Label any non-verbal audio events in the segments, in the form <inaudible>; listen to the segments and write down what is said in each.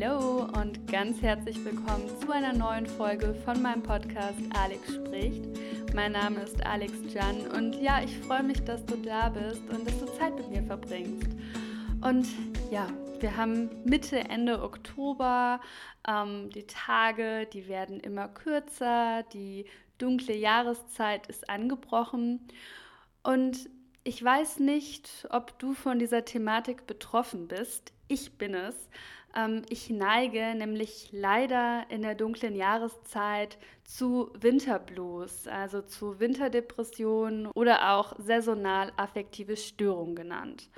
Hallo und ganz herzlich willkommen zu einer neuen Folge von meinem Podcast Alex spricht. Mein Name ist Alex Jan und ja, ich freue mich, dass du da bist und dass du Zeit mit mir verbringst. Und ja, wir haben Mitte, Ende Oktober. Ähm, die Tage, die werden immer kürzer. Die dunkle Jahreszeit ist angebrochen. Und ich weiß nicht, ob du von dieser Thematik betroffen bist. Ich bin es. Ähm, ich neige nämlich leider in der dunklen Jahreszeit zu Winterblues, also zu Winterdepressionen oder auch saisonal affektive Störungen genannt.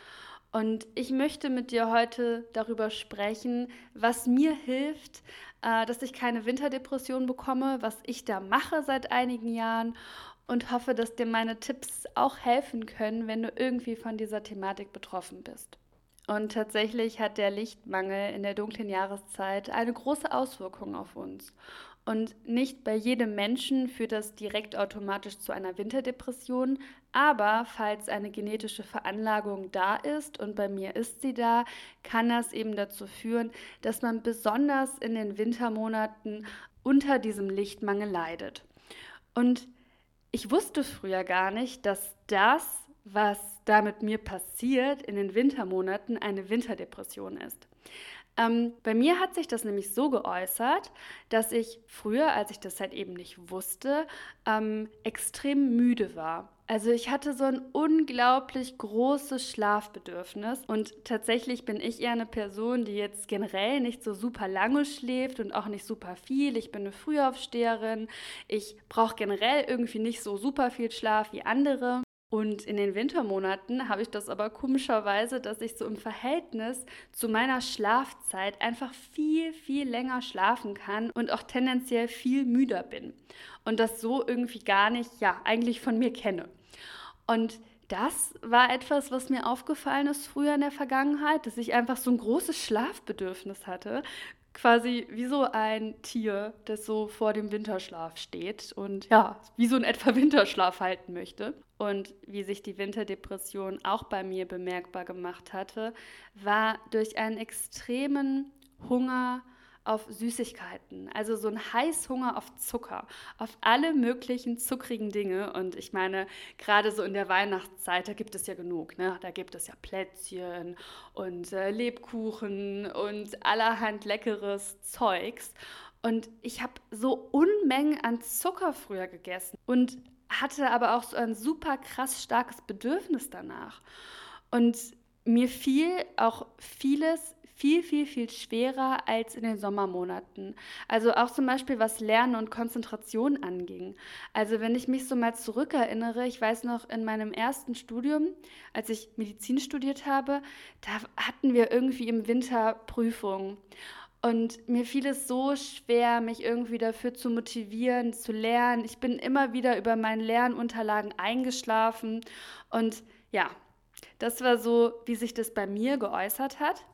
Und ich möchte mit dir heute darüber sprechen, was mir hilft, äh, dass ich keine Winterdepression bekomme, was ich da mache seit einigen Jahren und hoffe, dass dir meine Tipps auch helfen können, wenn du irgendwie von dieser Thematik betroffen bist. Und tatsächlich hat der Lichtmangel in der dunklen Jahreszeit eine große Auswirkung auf uns. Und nicht bei jedem Menschen führt das direkt automatisch zu einer Winterdepression, aber falls eine genetische Veranlagung da ist, und bei mir ist sie da, kann das eben dazu führen, dass man besonders in den Wintermonaten unter diesem Lichtmangel leidet. Und ich wusste früher gar nicht, dass das, was da mit mir passiert in den Wintermonaten, eine Winterdepression ist. Ähm, bei mir hat sich das nämlich so geäußert, dass ich früher, als ich das halt eben nicht wusste, ähm, extrem müde war. Also ich hatte so ein unglaublich großes Schlafbedürfnis und tatsächlich bin ich eher eine Person, die jetzt generell nicht so super lange schläft und auch nicht super viel. Ich bin eine Frühaufsteherin. Ich brauche generell irgendwie nicht so super viel Schlaf wie andere. Und in den Wintermonaten habe ich das aber komischerweise, dass ich so im Verhältnis zu meiner Schlafzeit einfach viel, viel länger schlafen kann und auch tendenziell viel müder bin. Und das so irgendwie gar nicht, ja, eigentlich von mir kenne. Und das war etwas, was mir aufgefallen ist früher in der Vergangenheit, dass ich einfach so ein großes Schlafbedürfnis hatte, quasi wie so ein Tier, das so vor dem Winterschlaf steht und ja, wie so in etwa <laughs> Winterschlaf halten möchte. Und wie sich die Winterdepression auch bei mir bemerkbar gemacht hatte, war durch einen extremen Hunger auf Süßigkeiten, also so ein Heißhunger auf Zucker, auf alle möglichen zuckrigen Dinge. Und ich meine, gerade so in der Weihnachtszeit, da gibt es ja genug. Ne? Da gibt es ja Plätzchen und äh, Lebkuchen und allerhand leckeres Zeugs. Und ich habe so Unmengen an Zucker früher gegessen und hatte aber auch so ein super krass starkes Bedürfnis danach. Und mir fiel auch vieles viel, viel, viel schwerer als in den Sommermonaten. Also auch zum Beispiel was Lernen und Konzentration anging. Also wenn ich mich so mal zurückerinnere, ich weiß noch in meinem ersten Studium, als ich Medizin studiert habe, da hatten wir irgendwie im Winter Prüfungen. Und mir fiel es so schwer, mich irgendwie dafür zu motivieren, zu lernen. Ich bin immer wieder über meine Lernunterlagen eingeschlafen. Und ja, das war so, wie sich das bei mir geäußert hat.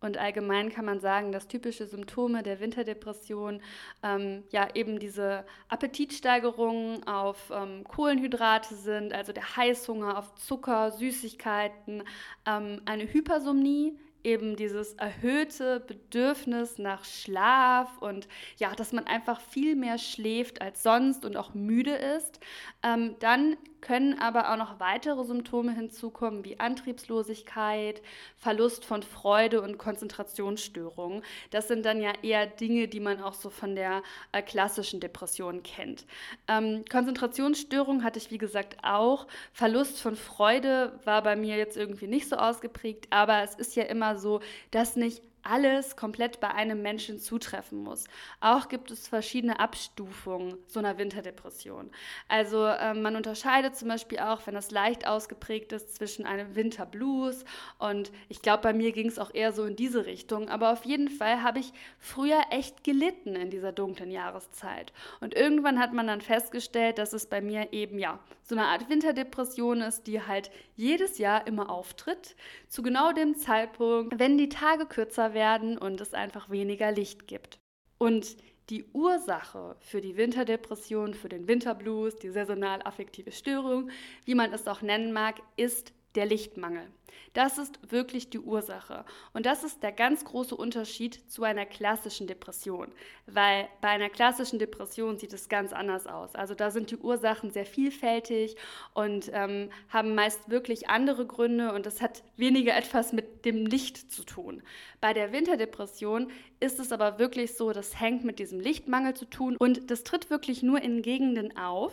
Und allgemein kann man sagen, dass typische Symptome der Winterdepression ähm, ja eben diese Appetitsteigerungen auf ähm, Kohlenhydrate sind, also der Heißhunger auf Zucker, Süßigkeiten, ähm, eine Hypersomnie, eben dieses erhöhte Bedürfnis nach Schlaf und ja, dass man einfach viel mehr schläft als sonst und auch müde ist. Ähm, dann können aber auch noch weitere Symptome hinzukommen, wie Antriebslosigkeit, Verlust von Freude und Konzentrationsstörungen. Das sind dann ja eher Dinge, die man auch so von der äh, klassischen Depression kennt. Ähm, Konzentrationsstörung hatte ich, wie gesagt, auch. Verlust von Freude war bei mir jetzt irgendwie nicht so ausgeprägt, aber es ist ja immer so, dass nicht alles komplett bei einem Menschen zutreffen muss. Auch gibt es verschiedene Abstufungen so einer Winterdepression. Also äh, man unterscheidet zum Beispiel auch, wenn das leicht ausgeprägt ist, zwischen einem Winterblues und ich glaube, bei mir ging es auch eher so in diese Richtung. Aber auf jeden Fall habe ich früher echt gelitten in dieser dunklen Jahreszeit. Und irgendwann hat man dann festgestellt, dass es bei mir eben ja so eine Art Winterdepression ist, die halt jedes Jahr immer auftritt, zu genau dem Zeitpunkt, wenn die Tage kürzer werden und es einfach weniger Licht gibt. Und die Ursache für die Winterdepression, für den Winterblues, die saisonal affektive Störung, wie man es auch nennen mag, ist der Lichtmangel. Das ist wirklich die Ursache. Und das ist der ganz große Unterschied zu einer klassischen Depression. Weil bei einer klassischen Depression sieht es ganz anders aus. Also da sind die Ursachen sehr vielfältig und ähm, haben meist wirklich andere Gründe und das hat weniger etwas mit dem Licht zu tun. Bei der Winterdepression ist es aber wirklich so, das hängt mit diesem Lichtmangel zu tun und das tritt wirklich nur in Gegenden auf,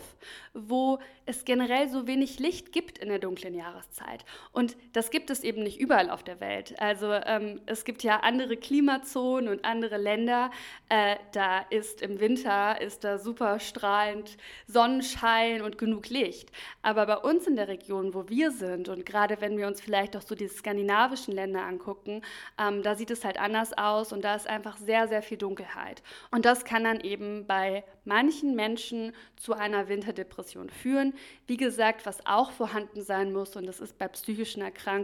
wo es generell so wenig Licht gibt in der dunklen Jahreszeit. Und das gibt es eben nicht überall auf der Welt. Also ähm, es gibt ja andere Klimazonen und andere Länder. Äh, da ist im Winter ist da super strahlend Sonnenschein und genug Licht. Aber bei uns in der Region, wo wir sind und gerade wenn wir uns vielleicht auch so die skandinavischen Länder angucken, ähm, da sieht es halt anders aus und da ist einfach sehr, sehr viel Dunkelheit. Und das kann dann eben bei manchen Menschen zu einer Winterdepression führen. Wie gesagt, was auch vorhanden sein muss, und das ist bei psychischen Erkrankungen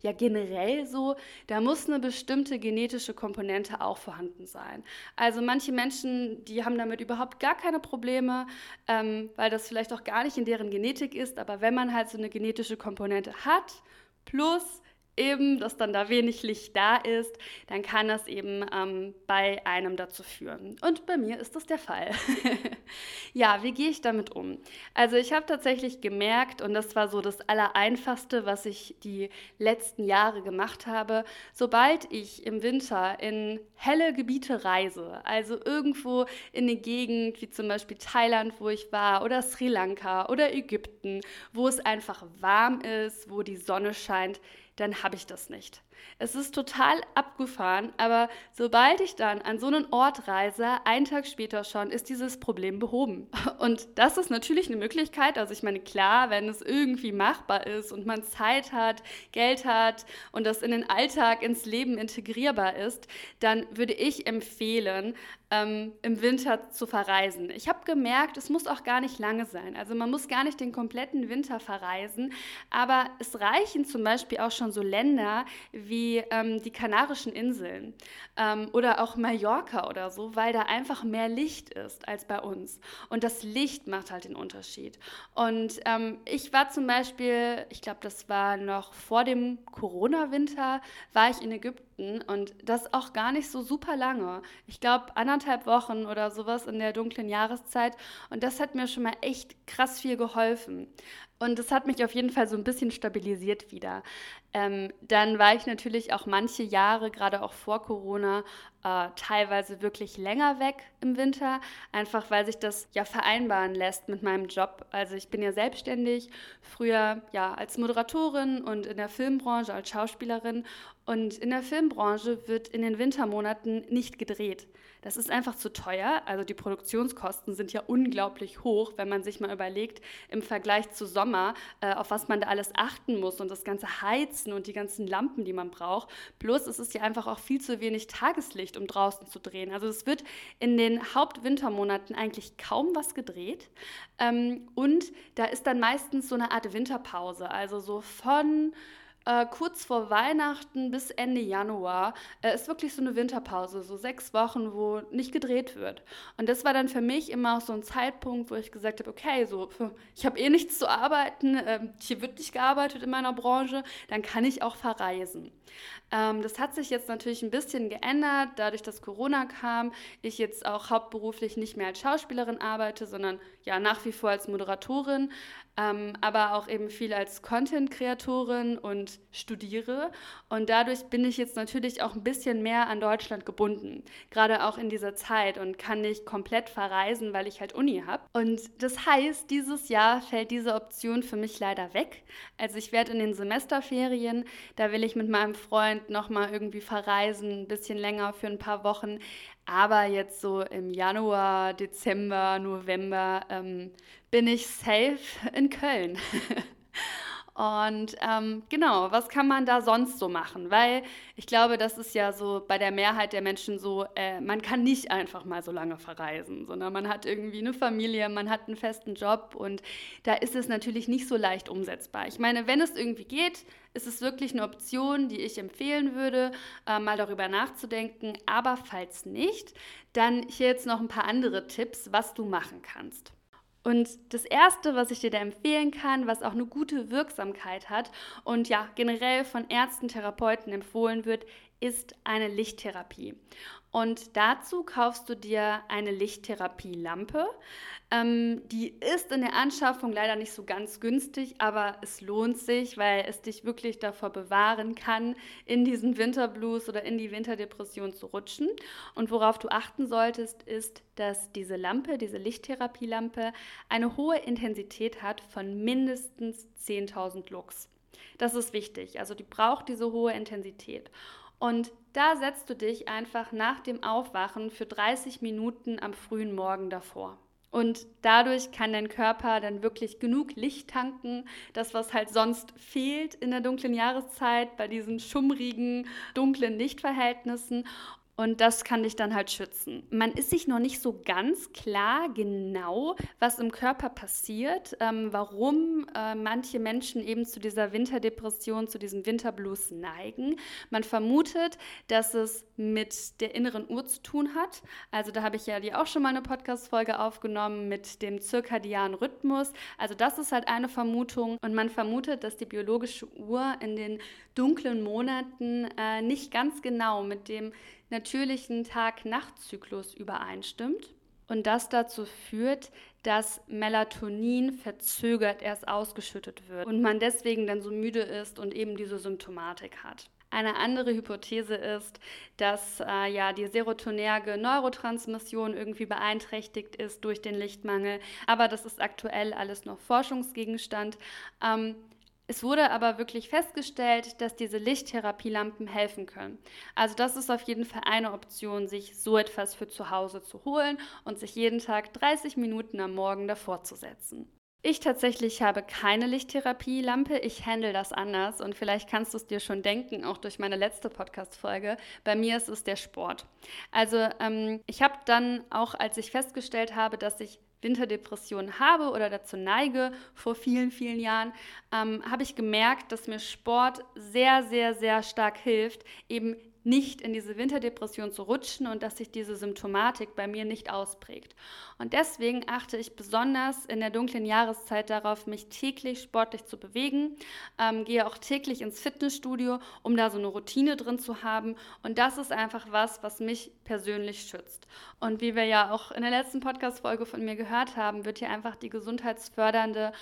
ja generell so, da muss eine bestimmte genetische Komponente auch vorhanden sein. Also manche Menschen, die haben damit überhaupt gar keine Probleme, ähm, weil das vielleicht auch gar nicht in deren Genetik ist, aber wenn man halt so eine genetische Komponente hat, plus eben, dass dann da wenig Licht da ist, dann kann das eben ähm, bei einem dazu führen. Und bei mir ist das der Fall. <laughs> ja, wie gehe ich damit um? Also ich habe tatsächlich gemerkt, und das war so das Allereinfachste, was ich die letzten Jahre gemacht habe, sobald ich im Winter in helle Gebiete reise, also irgendwo in eine Gegend wie zum Beispiel Thailand, wo ich war, oder Sri Lanka oder Ägypten, wo es einfach warm ist, wo die Sonne scheint, dann habe ich das nicht. Es ist total abgefahren, aber sobald ich dann an so einen Ort reise, einen Tag später schon, ist dieses Problem behoben. <laughs> Und das ist natürlich eine Möglichkeit. Also ich meine, klar, wenn es irgendwie machbar ist und man Zeit hat, Geld hat und das in den Alltag, ins Leben integrierbar ist, dann würde ich empfehlen, ähm, im Winter zu verreisen. Ich habe gemerkt, es muss auch gar nicht lange sein. Also man muss gar nicht den kompletten Winter verreisen, aber es reichen zum Beispiel auch schon so Länder wie ähm, die Kanarischen Inseln ähm, oder auch Mallorca oder so, weil da einfach mehr Licht ist als bei uns. Und das Licht macht halt den Unterschied. Und ähm, ich war zum Beispiel, ich glaube, das war noch vor dem Corona-Winter, war ich in Ägypten und das auch gar nicht so super lange. Ich glaube, anderthalb anderthalb Wochen oder sowas in der dunklen Jahreszeit. Und das hat mir schon mal echt krass viel geholfen. Und das hat mich auf jeden Fall so ein bisschen stabilisiert wieder. Ähm, dann war ich natürlich auch manche Jahre, gerade auch vor Corona, äh, teilweise wirklich länger weg im Winter, einfach weil sich das ja vereinbaren lässt mit meinem Job. Also ich bin ja selbstständig, früher ja als Moderatorin und in der Filmbranche als Schauspielerin. Und in der Filmbranche wird in den Wintermonaten nicht gedreht. Das ist einfach zu teuer. Also die Produktionskosten sind ja unglaublich hoch, wenn man sich mal überlegt, im Vergleich zu Sommer, äh, auf was man da alles achten muss und das ganze Heizen und die ganzen Lampen, die man braucht. Plus es ist ja einfach auch viel zu wenig Tageslicht, um draußen zu drehen. Also es wird in den Hauptwintermonaten eigentlich kaum was gedreht. Ähm, und da ist dann meistens so eine Art Winterpause. Also so von äh, kurz vor Weihnachten bis Ende Januar äh, ist wirklich so eine Winterpause, so sechs Wochen, wo nicht gedreht wird. Und das war dann für mich immer auch so ein Zeitpunkt, wo ich gesagt habe, okay, so ich habe eh nichts zu arbeiten, äh, hier wird nicht gearbeitet in meiner Branche, dann kann ich auch verreisen. Ähm, das hat sich jetzt natürlich ein bisschen geändert, dadurch, dass Corona kam, ich jetzt auch hauptberuflich nicht mehr als Schauspielerin arbeite, sondern ja nach wie vor als Moderatorin ähm, aber auch eben viel als Content-Kreatorin und studiere. Und dadurch bin ich jetzt natürlich auch ein bisschen mehr an Deutschland gebunden, gerade auch in dieser Zeit und kann nicht komplett verreisen, weil ich halt Uni habe. Und das heißt, dieses Jahr fällt diese Option für mich leider weg. Also ich werde in den Semesterferien, da will ich mit meinem Freund nochmal irgendwie verreisen, ein bisschen länger für ein paar Wochen. Aber jetzt so im Januar, Dezember, November ähm, bin ich safe in Köln. <laughs> Und ähm, genau, was kann man da sonst so machen? Weil ich glaube, das ist ja so bei der Mehrheit der Menschen so, äh, man kann nicht einfach mal so lange verreisen, sondern man hat irgendwie eine Familie, man hat einen festen Job und da ist es natürlich nicht so leicht umsetzbar. Ich meine, wenn es irgendwie geht, ist es wirklich eine Option, die ich empfehlen würde, äh, mal darüber nachzudenken. Aber falls nicht, dann hier jetzt noch ein paar andere Tipps, was du machen kannst. Und das Erste, was ich dir da empfehlen kann, was auch eine gute Wirksamkeit hat und ja generell von Ärzten, Therapeuten empfohlen wird, ist eine Lichttherapie. Und dazu kaufst du dir eine Lichttherapielampe. Ähm, die ist in der Anschaffung leider nicht so ganz günstig, aber es lohnt sich, weil es dich wirklich davor bewahren kann, in diesen Winterblues oder in die Winterdepression zu rutschen. Und worauf du achten solltest, ist, dass diese Lampe, diese Lichttherapielampe, eine hohe Intensität hat von mindestens 10.000 Lux. Das ist wichtig. Also die braucht diese hohe Intensität. Und da setzt du dich einfach nach dem Aufwachen für 30 Minuten am frühen Morgen davor. Und dadurch kann dein Körper dann wirklich genug Licht tanken, das was halt sonst fehlt in der dunklen Jahreszeit bei diesen schummrigen, dunklen Lichtverhältnissen. Und das kann dich dann halt schützen. Man ist sich noch nicht so ganz klar genau, was im Körper passiert, ähm, warum äh, manche Menschen eben zu dieser Winterdepression, zu diesem Winterblues neigen. Man vermutet, dass es mit der inneren Uhr zu tun hat. Also da habe ich ja dir auch schon mal eine Podcast-Folge aufgenommen mit dem zirkadianen Rhythmus. Also das ist halt eine Vermutung. Und man vermutet, dass die biologische Uhr in den dunklen Monaten äh, nicht ganz genau mit dem natürlichen Tag-Nacht-Zyklus übereinstimmt und das dazu führt, dass Melatonin verzögert erst ausgeschüttet wird und man deswegen dann so müde ist und eben diese Symptomatik hat. Eine andere Hypothese ist, dass äh, ja die serotonerge Neurotransmission irgendwie beeinträchtigt ist durch den Lichtmangel. Aber das ist aktuell alles noch Forschungsgegenstand. Ähm, es wurde aber wirklich festgestellt, dass diese Lichttherapielampen helfen können. Also das ist auf jeden Fall eine Option, sich so etwas für zu Hause zu holen und sich jeden Tag 30 Minuten am Morgen davor zu setzen. Ich tatsächlich habe keine Lichttherapielampe. Ich handle das anders und vielleicht kannst du es dir schon denken, auch durch meine letzte Podcast-Folge. Bei mir ist es der Sport. Also ähm, ich habe dann auch, als ich festgestellt habe, dass ich Winterdepression habe oder dazu neige vor vielen, vielen Jahren, ähm, habe ich gemerkt, dass mir Sport sehr, sehr, sehr stark hilft, eben nicht in diese Winterdepression zu rutschen und dass sich diese Symptomatik bei mir nicht ausprägt. Und deswegen achte ich besonders in der dunklen Jahreszeit darauf, mich täglich sportlich zu bewegen, ähm, gehe auch täglich ins Fitnessstudio, um da so eine Routine drin zu haben. Und das ist einfach was, was mich persönlich schützt. Und wie wir ja auch in der letzten Podcast-Folge von mir gehört haben, wird hier einfach die gesundheitsfördernde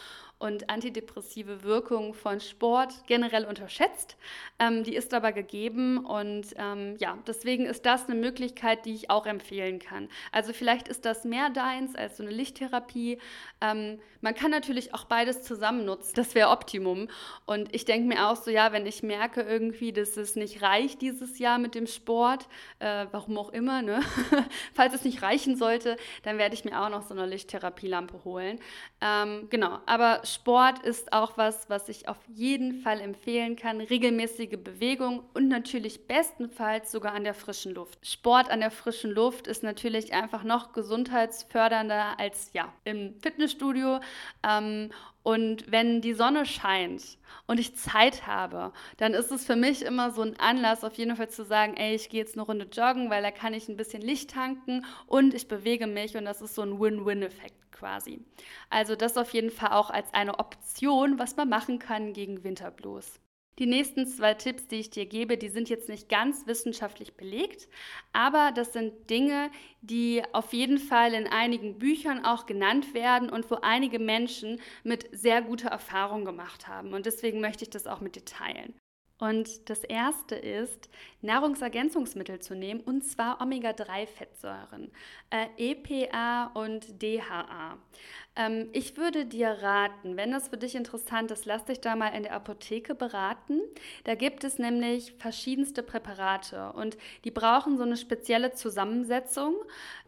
und antidepressive Wirkung von Sport generell unterschätzt. Ähm, die ist aber gegeben und ähm, ja, deswegen ist das eine Möglichkeit, die ich auch empfehlen kann. Also vielleicht ist das mehr deins als so eine Lichttherapie. Ähm, man kann natürlich auch beides zusammen nutzen. Das wäre Optimum. Und ich denke mir auch so, ja, wenn ich merke irgendwie, dass es nicht reicht dieses Jahr mit dem Sport, äh, warum auch immer, ne? <laughs> falls es nicht reichen sollte, dann werde ich mir auch noch so eine Lichttherapielampe holen. Ähm, genau, aber Sport ist auch was, was ich auf jeden Fall empfehlen kann. Regelmäßige Bewegung und natürlich bestenfalls sogar an der frischen Luft. Sport an der frischen Luft ist natürlich einfach noch gesundheitsfördernder als ja im Fitnessstudio. Ähm, und wenn die Sonne scheint und ich Zeit habe, dann ist es für mich immer so ein Anlass, auf jeden Fall zu sagen, ey, ich gehe jetzt eine Runde joggen, weil da kann ich ein bisschen Licht tanken und ich bewege mich und das ist so ein Win-Win-Effekt quasi. Also das auf jeden Fall auch als eine Option, was man machen kann gegen Winterblues. Die nächsten zwei Tipps, die ich dir gebe, die sind jetzt nicht ganz wissenschaftlich belegt, aber das sind Dinge, die auf jeden Fall in einigen Büchern auch genannt werden und wo einige Menschen mit sehr guter Erfahrung gemacht haben. Und deswegen möchte ich das auch mit dir teilen. Und das erste ist, Nahrungsergänzungsmittel zu nehmen, und zwar Omega-3-Fettsäuren, äh, EPA und DHA. Ähm, ich würde dir raten, wenn das für dich interessant ist, lass dich da mal in der Apotheke beraten. Da gibt es nämlich verschiedenste Präparate und die brauchen so eine spezielle Zusammensetzung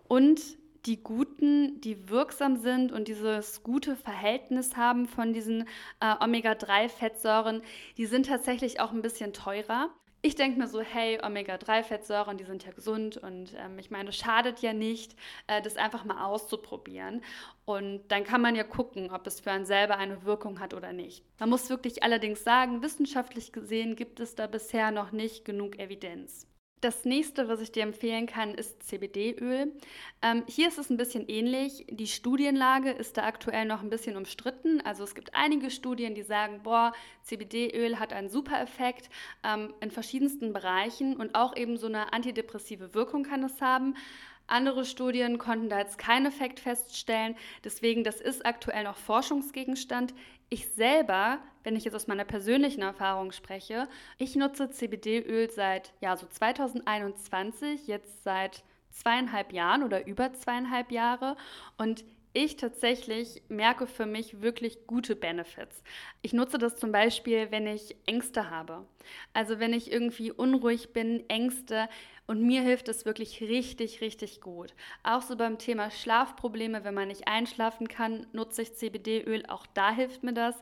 und die guten, die wirksam sind und dieses gute Verhältnis haben von diesen äh, Omega-3-Fettsäuren, die sind tatsächlich auch ein bisschen teurer. Ich denke mir so, hey, Omega-3-Fettsäuren, die sind ja gesund und ähm, ich meine, es schadet ja nicht, äh, das einfach mal auszuprobieren. Und dann kann man ja gucken, ob es für einen selber eine Wirkung hat oder nicht. Man muss wirklich allerdings sagen, wissenschaftlich gesehen gibt es da bisher noch nicht genug Evidenz. Das nächste, was ich dir empfehlen kann, ist CBD-Öl. Ähm, hier ist es ein bisschen ähnlich. Die Studienlage ist da aktuell noch ein bisschen umstritten. Also es gibt einige Studien, die sagen, boah, CBD-Öl hat einen super Effekt ähm, in verschiedensten Bereichen und auch eben so eine antidepressive Wirkung kann es haben. Andere Studien konnten da jetzt keinen Effekt feststellen. Deswegen, das ist aktuell noch Forschungsgegenstand. Ich selber, wenn ich jetzt aus meiner persönlichen Erfahrung spreche, ich nutze CBD-Öl seit ja so 2021, jetzt seit zweieinhalb Jahren oder über zweieinhalb Jahre und ich tatsächlich merke für mich wirklich gute Benefits. Ich nutze das zum Beispiel, wenn ich Ängste habe. Also wenn ich irgendwie unruhig bin, Ängste, und mir hilft es wirklich richtig, richtig gut. Auch so beim Thema Schlafprobleme, wenn man nicht einschlafen kann, nutze ich CBD-Öl. Auch da hilft mir das.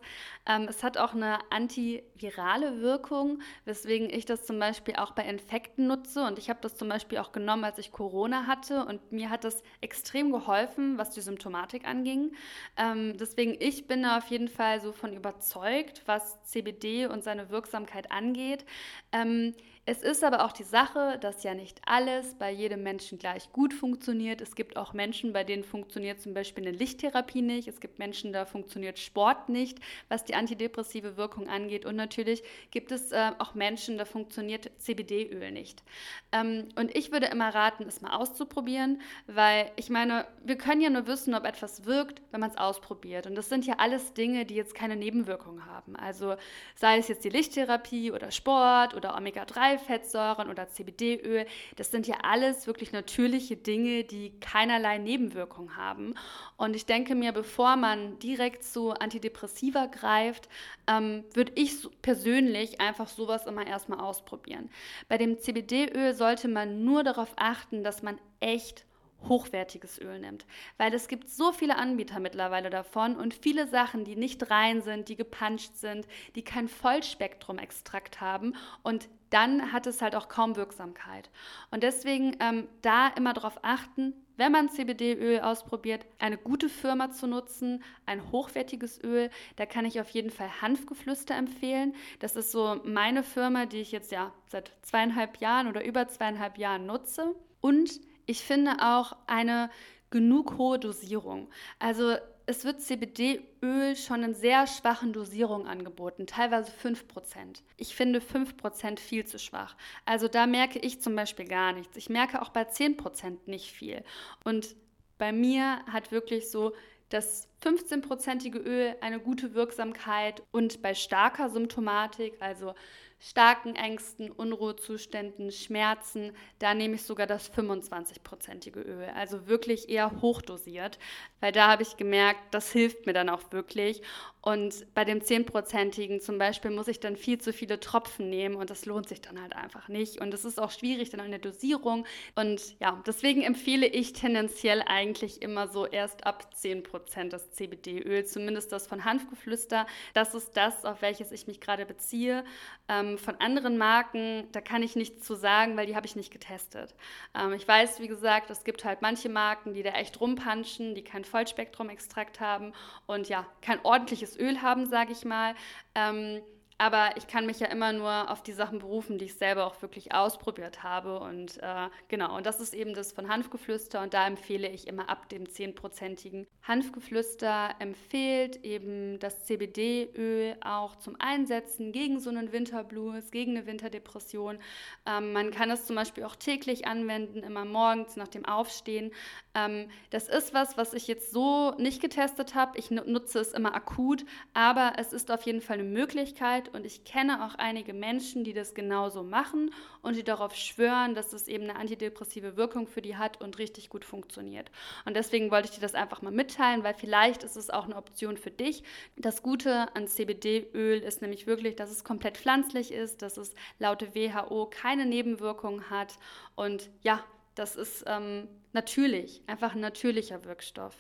Ähm, es hat auch eine antivirale Wirkung, weswegen ich das zum Beispiel auch bei Infekten nutze. Und ich habe das zum Beispiel auch genommen, als ich Corona hatte. Und mir hat das extrem geholfen, was die Symptomatik anging. Ähm, deswegen, ich bin da auf jeden Fall so von überzeugt, was CBD und seine Wirksamkeit angeht. Ähm, es ist aber auch die Sache, dass ja nicht alles bei jedem Menschen gleich gut funktioniert. Es gibt auch Menschen, bei denen funktioniert zum Beispiel eine Lichttherapie nicht. Es gibt Menschen, da funktioniert Sport nicht, was die antidepressive Wirkung angeht. Und natürlich gibt es äh, auch Menschen, da funktioniert CBD-Öl nicht. Ähm, und ich würde immer raten, es mal auszuprobieren, weil ich meine, wir können ja nur wissen, ob etwas wirkt, wenn man es ausprobiert. Und das sind ja alles Dinge, die jetzt keine Nebenwirkungen haben. Also sei es jetzt die Lichttherapie oder Sport oder Omega-3 Fettsäuren oder CBD-Öl. Das sind ja alles wirklich natürliche Dinge, die keinerlei Nebenwirkungen haben. Und ich denke mir, bevor man direkt zu Antidepressiva greift, ähm, würde ich persönlich einfach sowas immer erstmal ausprobieren. Bei dem CBD-Öl sollte man nur darauf achten, dass man echt hochwertiges Öl nimmt. Weil es gibt so viele Anbieter mittlerweile davon und viele Sachen, die nicht rein sind, die gepanscht sind, die kein Vollspektrum-Extrakt haben und dann hat es halt auch kaum Wirksamkeit. Und deswegen ähm, da immer darauf achten, wenn man CBD-Öl ausprobiert, eine gute Firma zu nutzen, ein hochwertiges Öl. Da kann ich auf jeden Fall Hanfgeflüster empfehlen. Das ist so meine Firma, die ich jetzt ja seit zweieinhalb Jahren oder über zweieinhalb Jahren nutze. Und ich finde auch eine genug hohe Dosierung. Also es wird CBD-Öl schon in sehr schwachen Dosierungen angeboten, teilweise 5%. Ich finde 5% viel zu schwach. Also da merke ich zum Beispiel gar nichts. Ich merke auch bei 10% nicht viel. Und bei mir hat wirklich so das 15-prozentige Öl eine gute Wirksamkeit und bei starker Symptomatik, also starken Ängsten, Unruhezuständen, Schmerzen, da nehme ich sogar das 25-prozentige Öl, also wirklich eher hochdosiert, weil da habe ich gemerkt, das hilft mir dann auch wirklich. Und bei dem 10-prozentigen zum Beispiel muss ich dann viel zu viele Tropfen nehmen und das lohnt sich dann halt einfach nicht. Und es ist auch schwierig dann an der Dosierung. Und ja, deswegen empfehle ich tendenziell eigentlich immer so erst ab 10 Prozent das CBD-Öl, zumindest das von Hanfgeflüster. Das ist das, auf welches ich mich gerade beziehe. Ähm, von anderen Marken, da kann ich nichts zu sagen, weil die habe ich nicht getestet. Ähm, ich weiß, wie gesagt, es gibt halt manche Marken, die da echt rumpanschen, die kein Vollspektrum-Extrakt haben und ja, kein ordentliches Öl haben, sage ich mal. Ähm, aber ich kann mich ja immer nur auf die Sachen berufen, die ich selber auch wirklich ausprobiert habe. Und äh, genau, und das ist eben das von Hanfgeflüster. Und da empfehle ich immer ab dem 10-prozentigen. Hanfgeflüster empfiehlt eben das CBD-Öl auch zum Einsetzen gegen so einen Winterblues, gegen eine Winterdepression. Ähm, man kann es zum Beispiel auch täglich anwenden, immer morgens nach dem Aufstehen. Ähm, das ist was, was ich jetzt so nicht getestet habe. Ich nutze es immer akut, aber es ist auf jeden Fall eine Möglichkeit und ich kenne auch einige Menschen, die das genauso machen und die darauf schwören, dass es eben eine antidepressive Wirkung für die hat und richtig gut funktioniert. Und deswegen wollte ich dir das einfach mal mitteilen, weil vielleicht ist es auch eine Option für dich. Das Gute an CBD-Öl ist nämlich wirklich, dass es komplett pflanzlich ist, dass es laut WHO keine Nebenwirkungen hat und ja, das ist ähm, natürlich, einfach ein natürlicher Wirkstoff.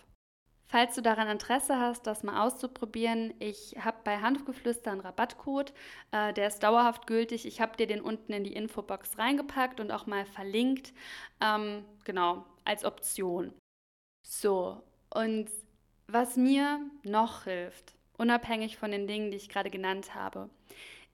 Falls du daran Interesse hast, das mal auszuprobieren, ich habe bei Hanfgeflüster einen Rabattcode, äh, der ist dauerhaft gültig. Ich habe dir den unten in die Infobox reingepackt und auch mal verlinkt, ähm, genau, als Option. So, und was mir noch hilft, unabhängig von den Dingen, die ich gerade genannt habe,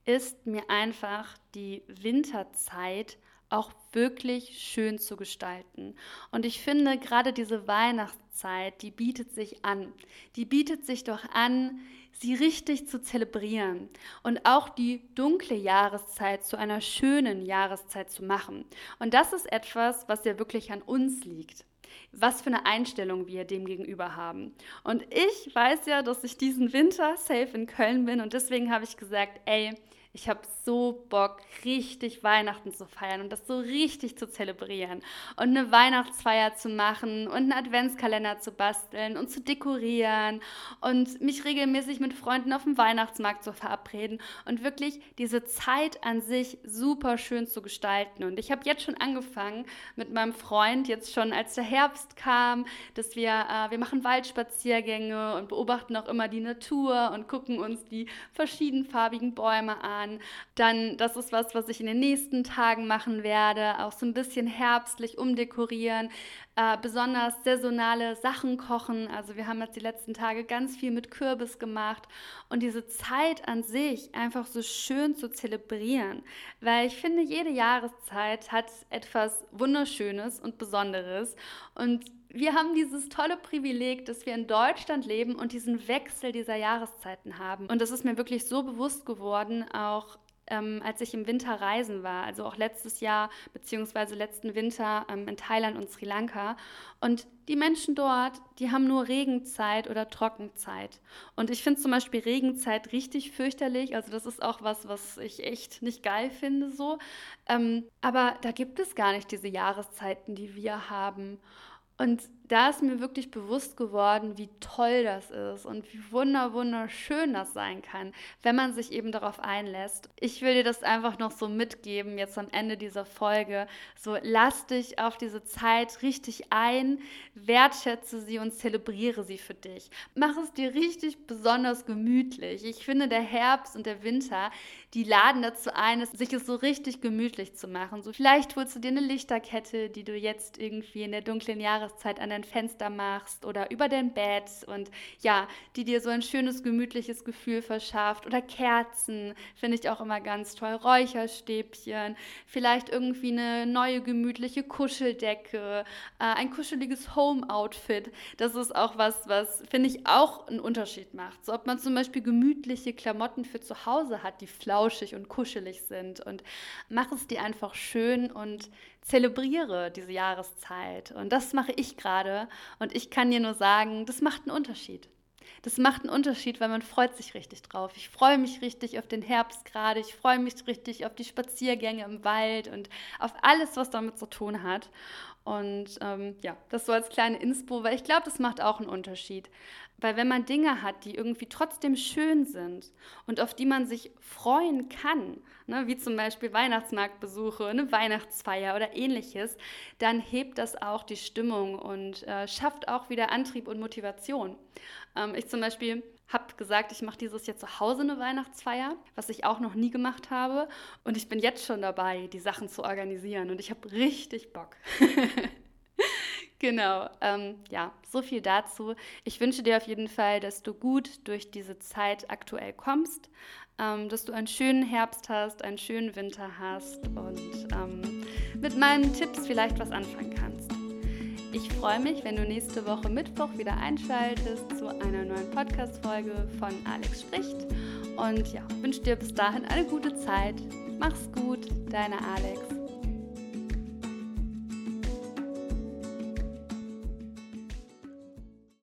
ist mir einfach die Winterzeit auch wirklich schön zu gestalten. Und ich finde, gerade diese Weihnachtszeit, die bietet sich an. Die bietet sich doch an, sie richtig zu zelebrieren und auch die dunkle Jahreszeit zu einer schönen Jahreszeit zu machen. Und das ist etwas, was ja wirklich an uns liegt was für eine Einstellung wir dem gegenüber haben. Und ich weiß ja, dass ich diesen Winter safe in Köln bin und deswegen habe ich gesagt, ey, ich habe so Bock, richtig Weihnachten zu feiern und das so richtig zu zelebrieren und eine Weihnachtsfeier zu machen und einen Adventskalender zu basteln und zu dekorieren und mich regelmäßig mit Freunden auf dem Weihnachtsmarkt zu verabreden und wirklich diese Zeit an sich super schön zu gestalten. Und ich habe jetzt schon angefangen mit meinem Freund, jetzt schon als der Herbst kam, dass wir, äh, wir machen Waldspaziergänge und beobachten auch immer die Natur und gucken uns die verschiedenfarbigen Bäume an an. Dann, das ist was, was ich in den nächsten Tagen machen werde, auch so ein bisschen herbstlich umdekorieren, äh, besonders saisonale Sachen kochen. Also wir haben jetzt die letzten Tage ganz viel mit Kürbis gemacht und diese Zeit an sich einfach so schön zu zelebrieren, weil ich finde, jede Jahreszeit hat etwas Wunderschönes und Besonderes und wir haben dieses tolle Privileg, dass wir in Deutschland leben und diesen Wechsel dieser Jahreszeiten haben. Und das ist mir wirklich so bewusst geworden, auch ähm, als ich im Winter reisen war, also auch letztes Jahr beziehungsweise letzten Winter ähm, in Thailand und Sri Lanka. Und die Menschen dort, die haben nur Regenzeit oder Trockenzeit. Und ich finde zum Beispiel Regenzeit richtig fürchterlich. Also das ist auch was, was ich echt nicht geil finde so. Ähm, aber da gibt es gar nicht diese Jahreszeiten, die wir haben. Und da ist mir wirklich bewusst geworden, wie toll das ist und wie wunder wunderschön das sein kann, wenn man sich eben darauf einlässt. Ich will dir das einfach noch so mitgeben jetzt am Ende dieser Folge. So lass dich auf diese Zeit richtig ein, wertschätze sie und zelebriere sie für dich. Mach es dir richtig besonders gemütlich. Ich finde der Herbst und der Winter, die laden dazu ein, sich es so richtig gemütlich zu machen. So vielleicht holst du dir eine Lichterkette, die du jetzt irgendwie in der dunklen Jahreszeit an dein Fenster machst oder über dein Bett und ja, die dir so ein schönes, gemütliches Gefühl verschafft. Oder Kerzen finde ich auch immer ganz toll. Räucherstäbchen, vielleicht irgendwie eine neue, gemütliche Kuscheldecke, äh, ein kuscheliges Home-Outfit. Das ist auch was, was finde ich auch einen Unterschied macht. So, ob man zum Beispiel gemütliche Klamotten für zu Hause hat, die flauschig und kuschelig sind und mach es dir einfach schön und zelebriere diese Jahreszeit. Und das mache ich gerade. Und ich kann dir nur sagen, das macht einen Unterschied. Das macht einen Unterschied, weil man freut sich richtig drauf. Ich freue mich richtig auf den Herbst gerade. Ich freue mich richtig auf die Spaziergänge im Wald und auf alles, was damit zu tun hat. Und ähm, ja, das so als kleine Inspo, weil ich glaube, das macht auch einen Unterschied. Weil wenn man Dinge hat, die irgendwie trotzdem schön sind und auf die man sich freuen kann, ne, wie zum Beispiel Weihnachtsmarktbesuche, eine Weihnachtsfeier oder ähnliches, dann hebt das auch die Stimmung und äh, schafft auch wieder Antrieb und Motivation. Ähm, ich zum Beispiel habe gesagt, ich mache dieses Jahr zu Hause eine Weihnachtsfeier, was ich auch noch nie gemacht habe. Und ich bin jetzt schon dabei, die Sachen zu organisieren und ich habe richtig Bock. <laughs> Genau, ähm, ja, so viel dazu. Ich wünsche dir auf jeden Fall, dass du gut durch diese Zeit aktuell kommst, ähm, dass du einen schönen Herbst hast, einen schönen Winter hast und ähm, mit meinen Tipps vielleicht was anfangen kannst. Ich freue mich, wenn du nächste Woche Mittwoch wieder einschaltest zu einer neuen Podcast-Folge von Alex spricht. Und ja, wünsche dir bis dahin eine gute Zeit. Mach's gut, deine Alex.